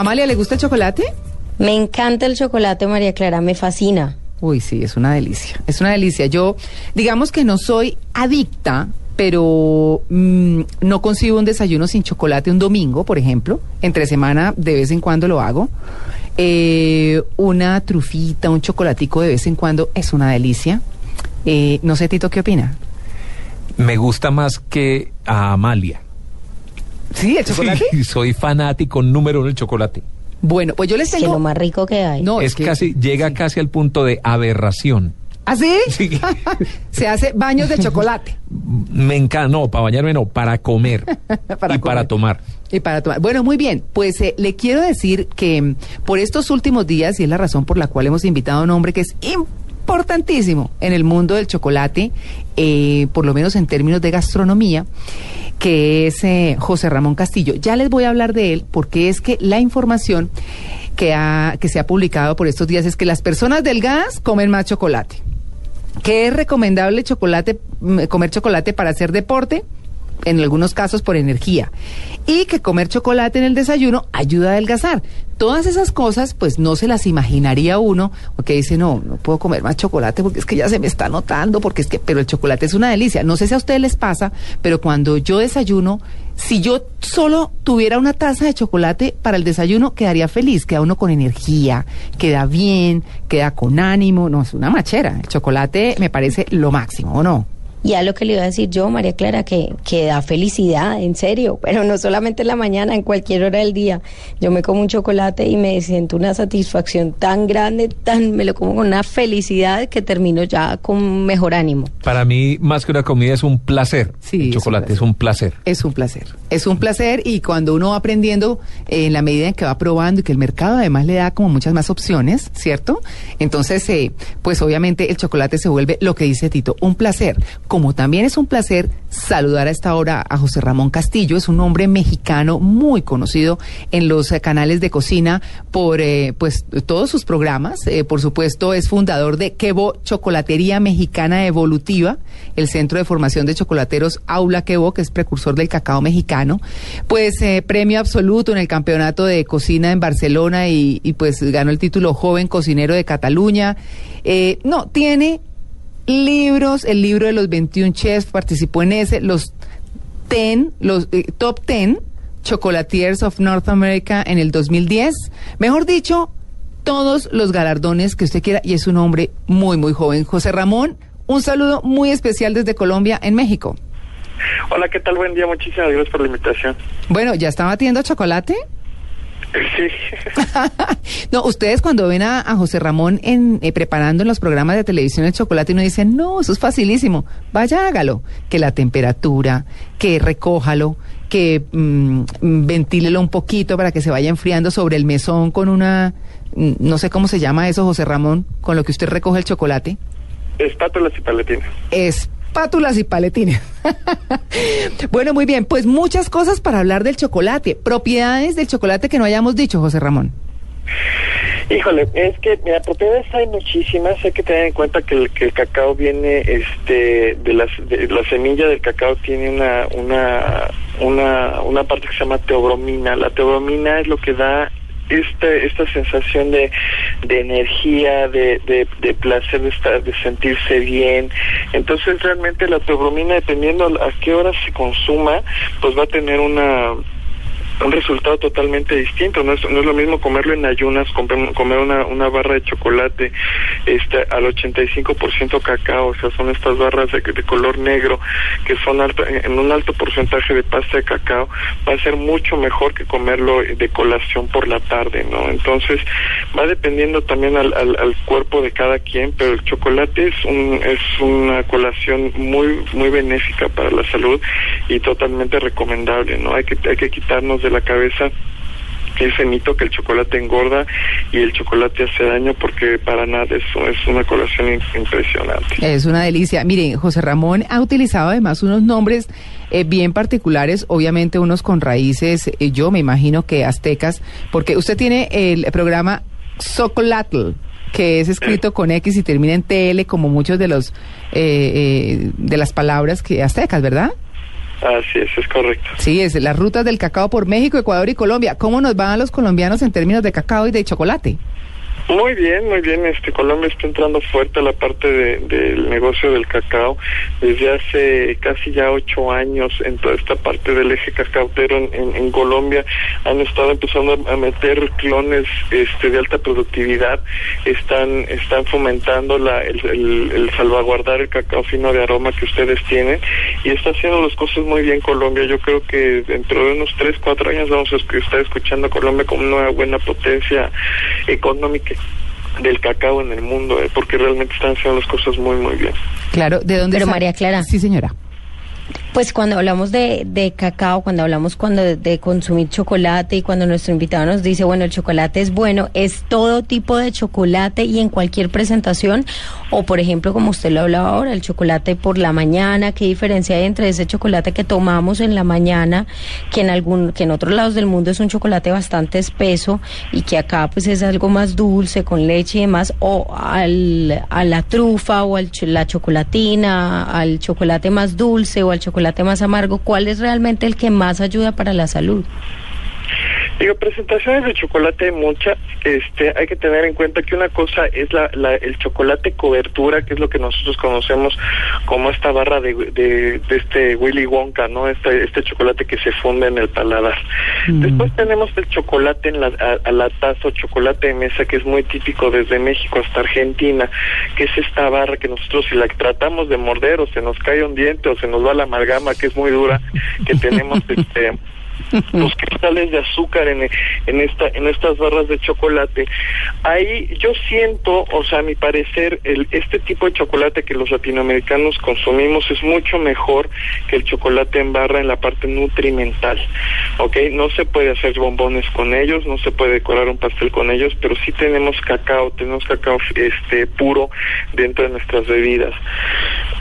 Amalia, ¿le gusta el chocolate? Me encanta el chocolate, María Clara, me fascina. Uy, sí, es una delicia. Es una delicia. Yo, digamos que no soy adicta, pero mm, no consigo un desayuno sin chocolate un domingo, por ejemplo. Entre semana de vez en cuando lo hago. Eh, una trufita, un chocolatico de vez en cuando es una delicia. Eh, no sé, Tito, ¿qué opina? Me gusta más que a Amalia. Sí, el chocolate. Sí, soy fanático número uno del chocolate. Bueno, pues yo les Que tengo. lo más rico que hay. No, es que- casi, llega sí. casi al punto de aberración. ¿Ah, sí? Sí. Se hace baños de chocolate. Me encanta, no, para bañarme no, para comer Para y para tomar. Y para tomar. Bueno, muy bien. Pues eh, le quiero decir que mm, por estos últimos días, y es la razón por la cual hemos invitado a un hombre que es importantísimo en el mundo del chocolate, eh, por lo menos en términos de gastronomía, que es eh, José Ramón Castillo. Ya les voy a hablar de él porque es que la información que, ha, que se ha publicado por estos días es que las personas delgadas comen más chocolate. que es recomendable chocolate, mm, comer chocolate para hacer deporte, en algunos casos por energía, y que comer chocolate en el desayuno ayuda a adelgazar. Todas esas cosas, pues no se las imaginaría uno, porque dice, no, no puedo comer más chocolate porque es que ya se me está notando, porque es que, pero el chocolate es una delicia. No sé si a ustedes les pasa, pero cuando yo desayuno, si yo solo tuviera una taza de chocolate para el desayuno, quedaría feliz, queda uno con energía, queda bien, queda con ánimo, no, es una machera. El chocolate me parece lo máximo, ¿o no? Y a lo que le iba a decir yo, María Clara, que, que da felicidad, en serio, pero no solamente en la mañana, en cualquier hora del día. Yo me como un chocolate y me siento una satisfacción tan grande, tan, me lo como con una felicidad que termino ya con mejor ánimo. Para mí, más que una comida, es un placer. Sí, El chocolate es un placer. Es un placer. Es un placer y cuando uno va aprendiendo eh, en la medida en que va probando y que el mercado además le da como muchas más opciones, ¿cierto? Entonces, eh, pues obviamente el chocolate se vuelve lo que dice Tito, un placer. Como también es un placer saludar a esta hora a José Ramón Castillo, es un hombre mexicano muy conocido en los canales de cocina por eh, pues todos sus programas. Eh, por supuesto, es fundador de Quebo Chocolatería Mexicana Evolutiva, el centro de formación de chocolateros Aula Quebo, que es precursor del cacao mexicano. Pues eh, premio absoluto en el campeonato de cocina en Barcelona y, y, pues ganó el título Joven Cocinero de Cataluña. No, tiene libros, el libro de los 21 chefs, participó en ese, los 10, los eh, top 10 chocolatiers of North America en el 2010. Mejor dicho, todos los galardones que usted quiera y es un hombre muy, muy joven. José Ramón, un saludo muy especial desde Colombia, en México. Hola, ¿qué tal? Buen día, muchísimas gracias por la invitación. Bueno, ¿ya está batiendo chocolate? Sí, no, ustedes cuando ven a, a José Ramón en, eh, preparando en los programas de televisión el chocolate, no dicen, no, eso es facilísimo. Vaya, hágalo. Que la temperatura, que recójalo, que mm, mm, ventílelo un poquito para que se vaya enfriando sobre el mesón con una, mm, no sé cómo se llama eso, José Ramón, con lo que usted recoge el chocolate. espátulas y paletinas. Espátulas y paletines. bueno, muy bien, pues muchas cosas para hablar del chocolate. Propiedades del chocolate que no hayamos dicho, José Ramón. Híjole, es que mira, propiedades hay muchísimas. Hay que tener en cuenta que el, que el cacao viene, este, de las, de la semilla del cacao tiene una, una, una, una parte que se llama teobromina. La teobromina es lo que da esta, esta sensación de, de energía, de, de, placer, de, estar, de sentirse bien. Entonces realmente la teobromina, dependiendo a qué hora se consuma, pues va a tener una un resultado totalmente distinto. No es, no es lo mismo comerlo en ayunas, comer, una, una barra de chocolate este, al 85% cacao, o sea, son estas barras de, de color negro que son alto, en un alto porcentaje de pasta de cacao, va a ser mucho mejor que comerlo de colación por la tarde, ¿no? Entonces, va dependiendo también al, al, al cuerpo de cada quien, pero el chocolate es, un, es una colación muy, muy benéfica para la salud y totalmente recomendable, ¿no? Hay que, hay que quitarnos de la cabeza ese mito que el chocolate engorda y el chocolate hace daño porque para nada eso es una colación impresionante. Es una delicia. Mire, José Ramón ha utilizado además unos nombres eh, bien particulares, obviamente unos con raíces, eh, yo me imagino que aztecas, porque usted tiene el programa Socolatl, que es escrito con X y termina en TL, como muchos de los eh, eh, de las palabras que aztecas, ¿verdad? Así es, es correcto. Sí, es las rutas del cacao por México, Ecuador y Colombia. ¿Cómo nos van a los colombianos en términos de cacao y de chocolate? Muy bien, muy bien. Este Colombia está entrando fuerte a la parte de- del negocio del cacao desde hace casi ya ocho años en toda esta parte del eje cacautero en, Colombia han estado empezando a, meter clones este de alta productividad. Están están fomentando la, el, el- el salvaguardar el cacao fino de aroma que ustedes tienen y está haciendo las cosas muy bien Colombia. Yo creo que dentro de unos tres cuatro años vamos a estar escuchando a Colombia como una buena potencia económica del cacao en el mundo, eh, porque realmente están haciendo las cosas muy, muy bien. Claro, ¿de dónde Pero María Clara. Sí, señora. Pues cuando hablamos de, de cacao, cuando hablamos cuando de, consumir chocolate y cuando nuestro invitado nos dice, bueno, el chocolate es bueno, ¿es todo tipo de chocolate y en cualquier presentación? O por ejemplo, como usted lo hablaba ahora, el chocolate por la mañana, ¿qué diferencia hay entre ese chocolate que tomamos en la mañana, que en algún, que en otros lados del mundo es un chocolate bastante espeso y que acá pues es algo más dulce, con leche y demás, o al, a la trufa o al, la chocolatina, al chocolate más dulce o al chocolate más amargo, ¿cuál es realmente el que más ayuda para la salud? Digo, presentaciones de chocolate hay muchas. Este, hay que tener en cuenta que una cosa es la, la- el chocolate cobertura, que es lo que nosotros conocemos como esta barra de, de, de este Willy Wonka, ¿no? Este, este chocolate que se funde en el paladar. Después tenemos el chocolate en la, a, a la taza o chocolate de mesa, que es muy típico desde México hasta Argentina, que es esta barra que nosotros si la tratamos de morder o se nos cae un diente o se nos va la amalgama, que es muy dura, que tenemos este los cristales de azúcar en, en esta en estas barras de chocolate. Ahí yo siento o sea a mi parecer el, este tipo de chocolate que los latinoamericanos consumimos es mucho mejor que el chocolate en barra en la parte nutrimental ok no se puede hacer bombones con ellos no se puede decorar un pastel con ellos pero sí tenemos cacao tenemos cacao este puro dentro de nuestras bebidas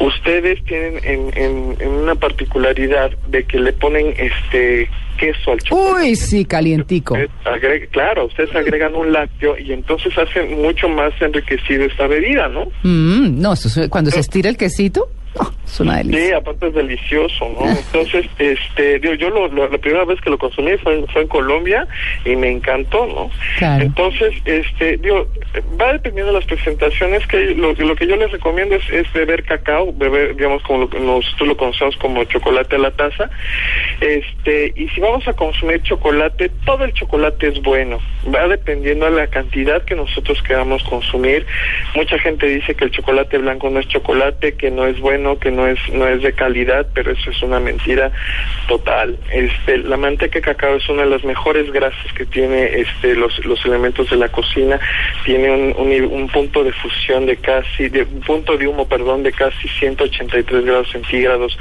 ustedes tienen en, en, en una particularidad de que le ponen este queso al chocolate Uy, sí, calientico. Ustedes agreg- claro, ustedes agregan un lácteo y entonces hacen mucho más enriquecido esta bebida, ¿no? Mm, no, cuando se estira el quesito, oh, es una delicia. Sí, aparte es delicioso, ¿no? Entonces, este, digo, yo lo, lo- la primera vez que lo consumí fue, en- fue en Colombia y me encantó, ¿no? Claro. Entonces, este, digo, va dependiendo de las presentaciones que lo, lo que yo les recomiendo es, es beber cacao, beber, digamos, como lo, nosotros lo conocemos como chocolate a la taza, este, y si vamos a consumir chocolate, todo el chocolate es bueno, va dependiendo de la cantidad que nosotros queramos consumir. Mucha gente dice que el chocolate blanco no es chocolate, que no es bueno, que no es no es de calidad, pero eso es una mentira total. Este, la manteca de cacao es una de las mejores grasas que tiene este los los elementos de la cocina, tiene un, un, un punto de fusión de casi de un punto de humo, perdón, de casi 183 grados centígrados.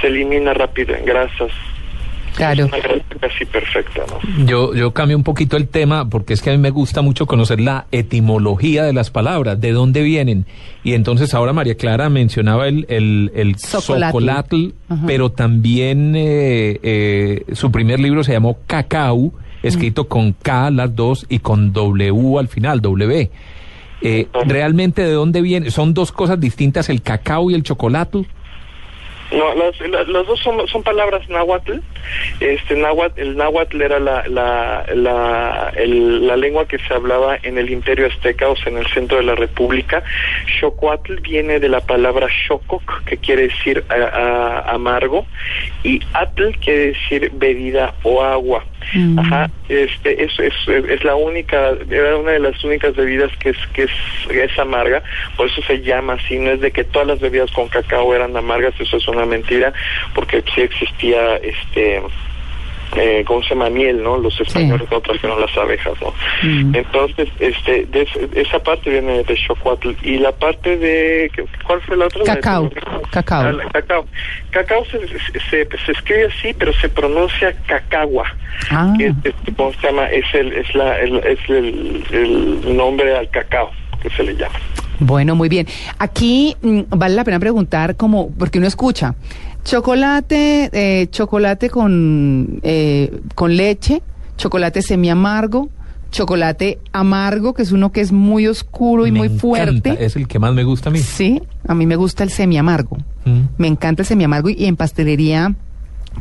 Se elimina rápido en grasas. Claro. Es una grasa casi perfecta, ¿no? Yo, yo cambio un poquito el tema porque es que a mí me gusta mucho conocer la etimología de las palabras, de dónde vienen. Y entonces ahora María Clara mencionaba el, el, el Socolatl. pero también eh, eh, su primer libro se llamó Cacao, escrito con K las dos y con W al final, W. Eh, ¿Realmente de dónde viene? ¿Son dos cosas distintas el cacao y el chocolate? No, las, la- las dos son, son palabras náhuatl. Este náhuatl, el náhuatl era la la, la, el- la lengua que se hablaba en el Imperio Azteca, o sea, en el centro de la República. Xocuatl viene de la palabra xococ, que quiere decir a- a- amargo, y atl quiere decir bebida o agua. Mm. Ajá, este, es, es, es la única, era una de las únicas bebidas que es, que es, es amarga, por eso se llama así, no es de que todas las bebidas con cacao eran amargas, eso es una mentira, porque sí existía, este, eh, ¿cómo se llama? Miel, ¿no? Los españoles no trajeron las abejas, ¿no? Mm. Entonces, este, de es- esa parte viene de Xocuatl. Y la parte de, ¿qué- ¿cuál fue la otra? Cacao, cacao. Ah, la- cacao. Cacao se, se, se escribe así, pero se pronuncia cacagua. Ah. Que es, es- ¿Cómo se llama? Es el, es la, el, es el, el nombre al cacao que se le llama. Bueno, muy bien. Aquí mm, vale la pena preguntar como, porque uno escucha, chocolate, eh, chocolate con, eh, con leche, chocolate semi amargo, chocolate amargo, que es uno que es muy oscuro y Me muy fuerte. encanta, Es el que más me gusta a mí. Sí, a mí me gusta el semi amargo. Mm. Me encanta el semi amargo y, y en pastelería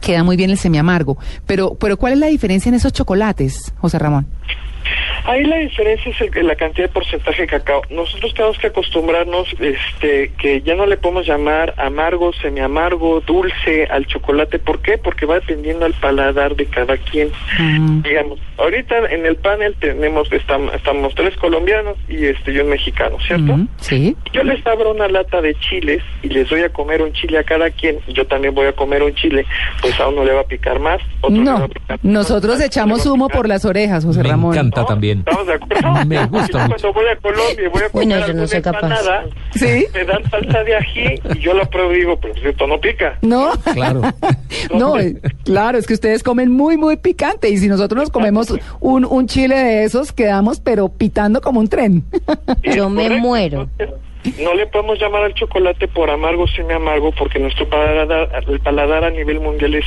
queda muy bien el semi amargo. Pero, pero ¿cuál es la diferencia en esos chocolates, José Ramón? Ahí la diferencia es el- la cantidad de porcentaje de cacao. Nosotros tenemos que acostumbrarnos este, que ya no le podemos llamar amargo, semiamargo, dulce al chocolate. ¿Por qué? Porque va dependiendo al paladar de cada quien. Mm. Digamos, ahorita en el panel tenemos, estamos, estamos tres colombianos y este y un mexicano, ¿cierto? Mm, sí. Yo les abro una lata de chiles y les doy a comer un chile a cada quien. Yo también voy a comer un chile, pues a uno le va a picar más. Otro le va No, a picar nosotros otro le echamos humo por las orejas, José Me Ramón. encanta ¿no? también. ¿Estamos de acuerdo? Me gusta mucho. Cuando voy a Colombia y voy a Uy, comer no, yo no alguna soy capaz. empanada, ¿Sí? me dan salsa de ají y yo la pruebo y digo, pero esto no pica. No, Claro. no, eh, claro, es que ustedes comen muy, muy picante y si nosotros nos comemos un, un chile de esos, quedamos pero pitando como un tren. Yo me correcto. muero. Entonces, no le podemos llamar al chocolate por amargo o semi-amargo porque nuestro paladar, el paladar a nivel mundial es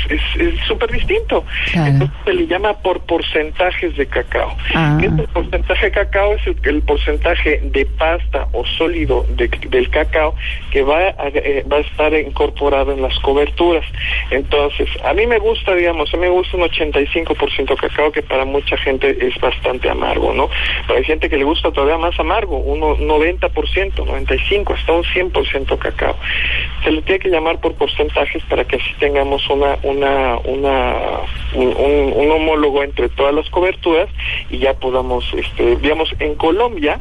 súper distinto. Claro. Entonces se le llama por porcentajes de cacao. Ah. ¿Qué es el porcentaje de cacao? Es el, el porcentaje de pasta o sólido de- del cacao que va a, eh, va a estar incorporado en las coberturas. Entonces, a mí me gusta, digamos, a mí me gusta un 85% cacao que para mucha gente es bastante amargo, ¿no? Pero hay gente que le gusta todavía más amargo, un 90%, 95%, hasta un 100% cacao. Se le tiene que llamar por porcentajes para que así tengamos una, una, una, un, un- un homólogo entre todas las coberturas y ya podamos, este, digamos, en Colombia,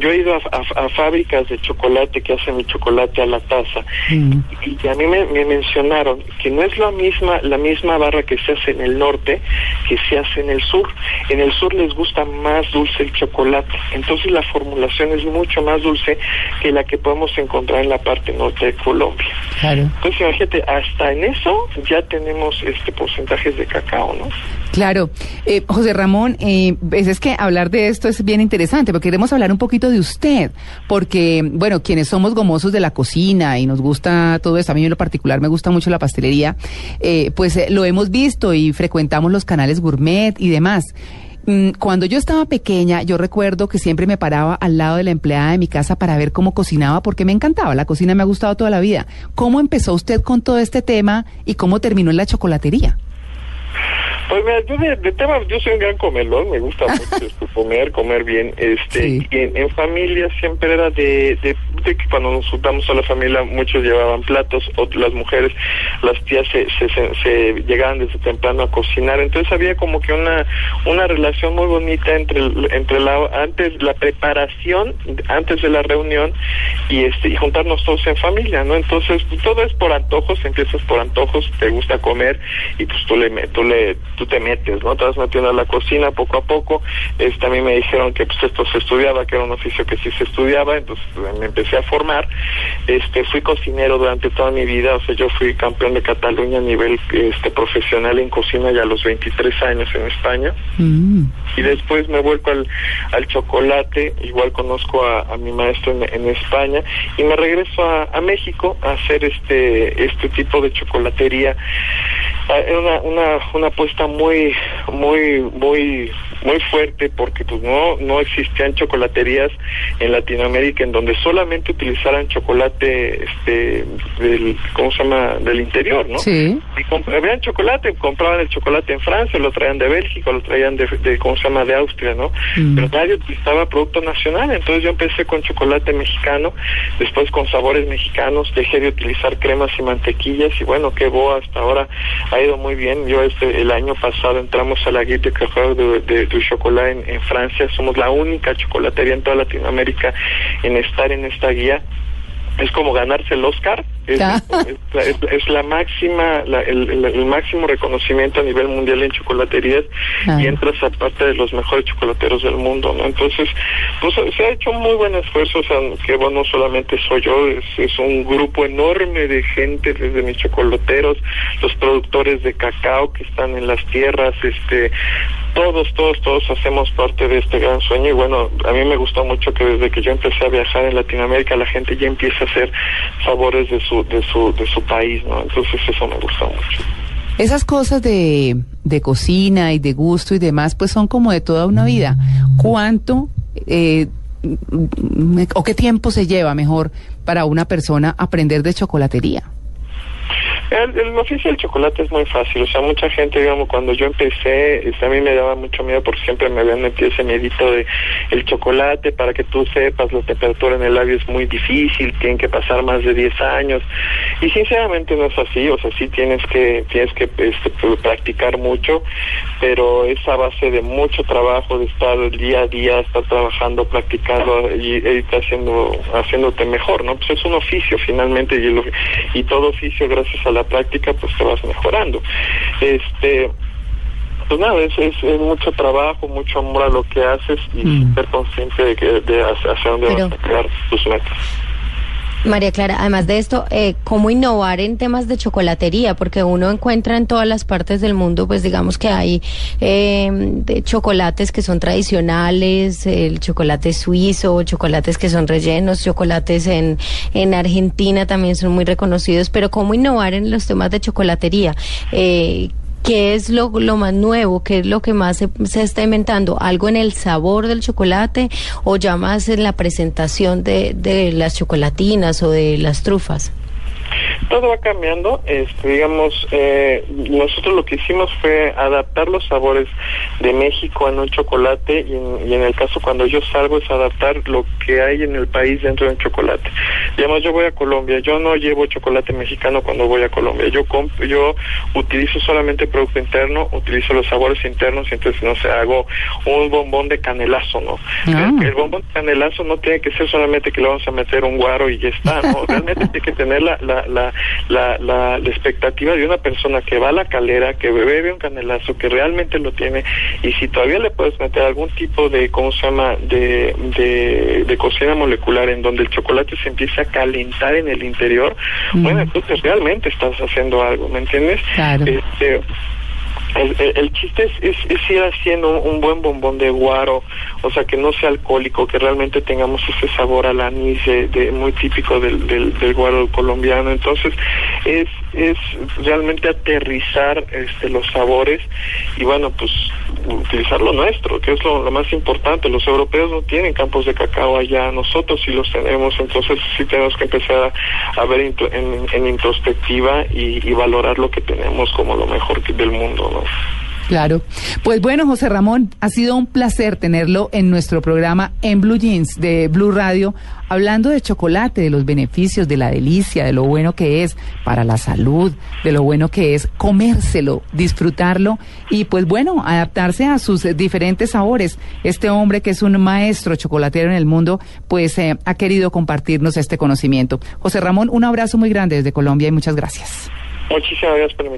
yo he ido a, a- a fábricas de chocolate que hacen el chocolate a la taza Mm. y a mí me, me mencionaron que no es la misma la misma barra que se hace en el norte que se hace en el sur. En el sur les gusta más dulce el chocolate, entonces la formulación es mucho más dulce que la que podemos encontrar en la parte norte de Colombia. Claro. Entonces imagínate, hasta en eso ya tenemos este porcentajes de cacao, ¿no? Claro. Eh, José Ramón, eh, pues es que hablar de esto es bien interesante, porque queremos hablar un poquito de usted, porque, bueno, quienes somos gomosos de la cocina y nos gusta todo esto, a mí en lo particular me gusta mucho la pastelería, eh, pues eh, lo hemos visto y frecuentamos los canales gourmet y demás. Mm, Cuando yo estaba pequeña, yo recuerdo que siempre me paraba al lado de la empleada de mi casa para ver cómo cocinaba, porque me encantaba. La cocina me ha gustado toda la vida. ¿Cómo empezó usted con todo este tema y cómo terminó en la chocolatería? Pues mira, yo de, de tema, yo soy un gran comelón, me gusta mucho este, comer, comer bien, este, Sí. y en, en familia siempre era de, de, de que cuando nos juntamos a la familia muchos llevaban platos, o las mujeres, las tías se, se, se, se llegaban desde temprano a cocinar, entonces había como que una, una relación muy bonita entre, entre la, antes, la preparación, antes de la reunión, y este, y juntarnos todos en familia, ¿no? Entonces, todo es por antojos, empiezas por antojos, te gusta comer, y pues tú le, tú le, tú te metes, ¿no? Te vas metiendo a la cocina poco a poco. Este, a mí me dijeron que pues esto se estudiaba, que era un oficio que sí se estudiaba, entonces pues, me empecé a formar. Este, fui cocinero durante toda mi vida, o sea, yo fui campeón de Cataluña a nivel este profesional en cocina ya a los 23 años en España Mm. y después me vuelco al, al chocolate, igual conozco a, a mi maestro en, en España y me regreso a, a México a hacer este este tipo de chocolatería. Ah, una, una, una apuesta muy, muy, muy, muy fuerte porque pues no no existían chocolaterías en Latinoamérica en donde solamente utilizaran chocolate este del cómo se llama del interior no Sí. y comp- habían chocolate compraban el chocolate en Francia lo traían de Bélgica lo traían de, de cómo se llama de Austria no Mm. pero nadie utilizaba producto nacional. Entonces yo empecé con chocolate mexicano después con sabores mexicanos dejé de utilizar cremas y mantequillas y bueno que boa hasta ahora ha ido muy bien. Yo este el año pasado entramos a la Guía de, de, du Chocolat en, en Francia. Somos la única chocolatería en toda Latinoamérica en estar en esta guía. Es como ganarse el Oscar. Es, es- es- es la máxima la- el, el- el máximo reconocimiento a nivel mundial en chocolaterías Ah. y entras a parte de los mejores chocolateros del mundo no entonces pues se ha hecho muy buen esfuerzo. O sea que bueno no solamente soy yo es, es un grupo enorme de gente desde mis chocolateros los productores de cacao que están en las tierras este todos, todos, todos hacemos parte de este gran sueño y bueno, a mí me gustó mucho que desde que yo empecé a viajar en Latinoamérica la gente ya empieza a hacer sabores de su, de su, de su país, ¿no? Entonces eso me gustó mucho. Esas cosas de, de cocina y de gusto y demás, pues son como de toda una vida. ¿Cuánto eh, o qué tiempo se lleva mejor para una persona aprender de chocolatería? El, el oficio del chocolate es muy fácil, o sea, mucha gente, digamos, cuando yo empecé, este, a mí me daba mucho miedo porque siempre me habían metido ese miedito de el chocolate, para que tú sepas, la temperatura en el labio es muy difícil, tienen que pasar más de 10 años, y sinceramente no es así, o sea, sí tienes que, tienes que este, pr- practicar mucho, pero es a base de mucho trabajo, de estar día a día, estar trabajando, practicando y, e irte haciendo, haciéndote mejor, ¿no? Pues es un oficio finalmente y, el- y todo oficio gracias a la práctica pues te vas mejorando. Este, pues nada, es, es, es mucho trabajo, mucho amor a lo que haces y Mm. ser consciente de, que, de hacia dónde Pero- vas a tus metas. María Clara, además de esto, eh, ¿cómo innovar en temas de chocolatería? Porque uno encuentra en todas las partes del mundo, pues digamos que hay eh, chocolates que son tradicionales, el chocolate suizo, chocolates que son rellenos, chocolates en, en Argentina también son muy reconocidos, pero ¿cómo innovar en los temas de chocolatería? Eh, ¿Qué es lo, lo más nuevo? ¿Qué es lo que más se, se está inventando? ¿Algo en el sabor del chocolate o ya más en la presentación de, de las chocolatinas o de las trufas? Todo va cambiando, este, digamos, eh, nosotros lo que hicimos fue adaptar los sabores de México a un chocolate y en, y en el caso cuando yo salgo es adaptar lo que hay en el país dentro de un chocolate. Digamos, yo voy a Colombia, yo no llevo chocolate mexicano cuando voy a Colombia, yo comp- yo utilizo solamente producto interno, utilizo los sabores internos y entonces, no sé, hago un bombón de canelazo, ¿no? Ah. El, el bombón de canelazo no tiene que ser solamente que le vamos a meter un guaro y ya está, ¿no? Realmente tiene que tener la, la, la, la, la, la expectativa de una persona que va a la calera, que bebe un canelazo, que realmente lo tiene, y si todavía le puedes meter algún tipo de, ¿cómo se llama?, de, de, de cocina molecular en donde el chocolate se empiece a calentar en el interior, Mm. bueno, entonces realmente estás haciendo algo, ¿me entiendes? Claro. Este, el, chiste es, es, es ir haciendo un, un buen bombón de guaro, o sea, que no sea alcohólico, que realmente tengamos ese sabor al anís de, de- muy típico del, del, del guaro colombiano. Entonces, es, es realmente aterrizar este, los sabores y, bueno, pues utilizar lo nuestro, que es lo, más importante. Los europeos no tienen campos de cacao allá, nosotros sí los tenemos, entonces sí tenemos que empezar a, ver en introspectiva y, y valorar lo que tenemos como lo mejor que- del mundo, ¿no? Claro. Pues bueno, José Ramón, ha sido un placer tenerlo en nuestro programa en Blue Jeans de Blue Radio, hablando de chocolate, de los beneficios, de la delicia, de lo bueno que es para la salud, de lo bueno que es comérselo, disfrutarlo y pues bueno, adaptarse a sus diferentes sabores. Este hombre que es un maestro chocolatero en el mundo, pues eh, ha querido compartirnos este conocimiento. José Ramón, un abrazo muy grande desde Colombia y muchas gracias. Muchísimas gracias por.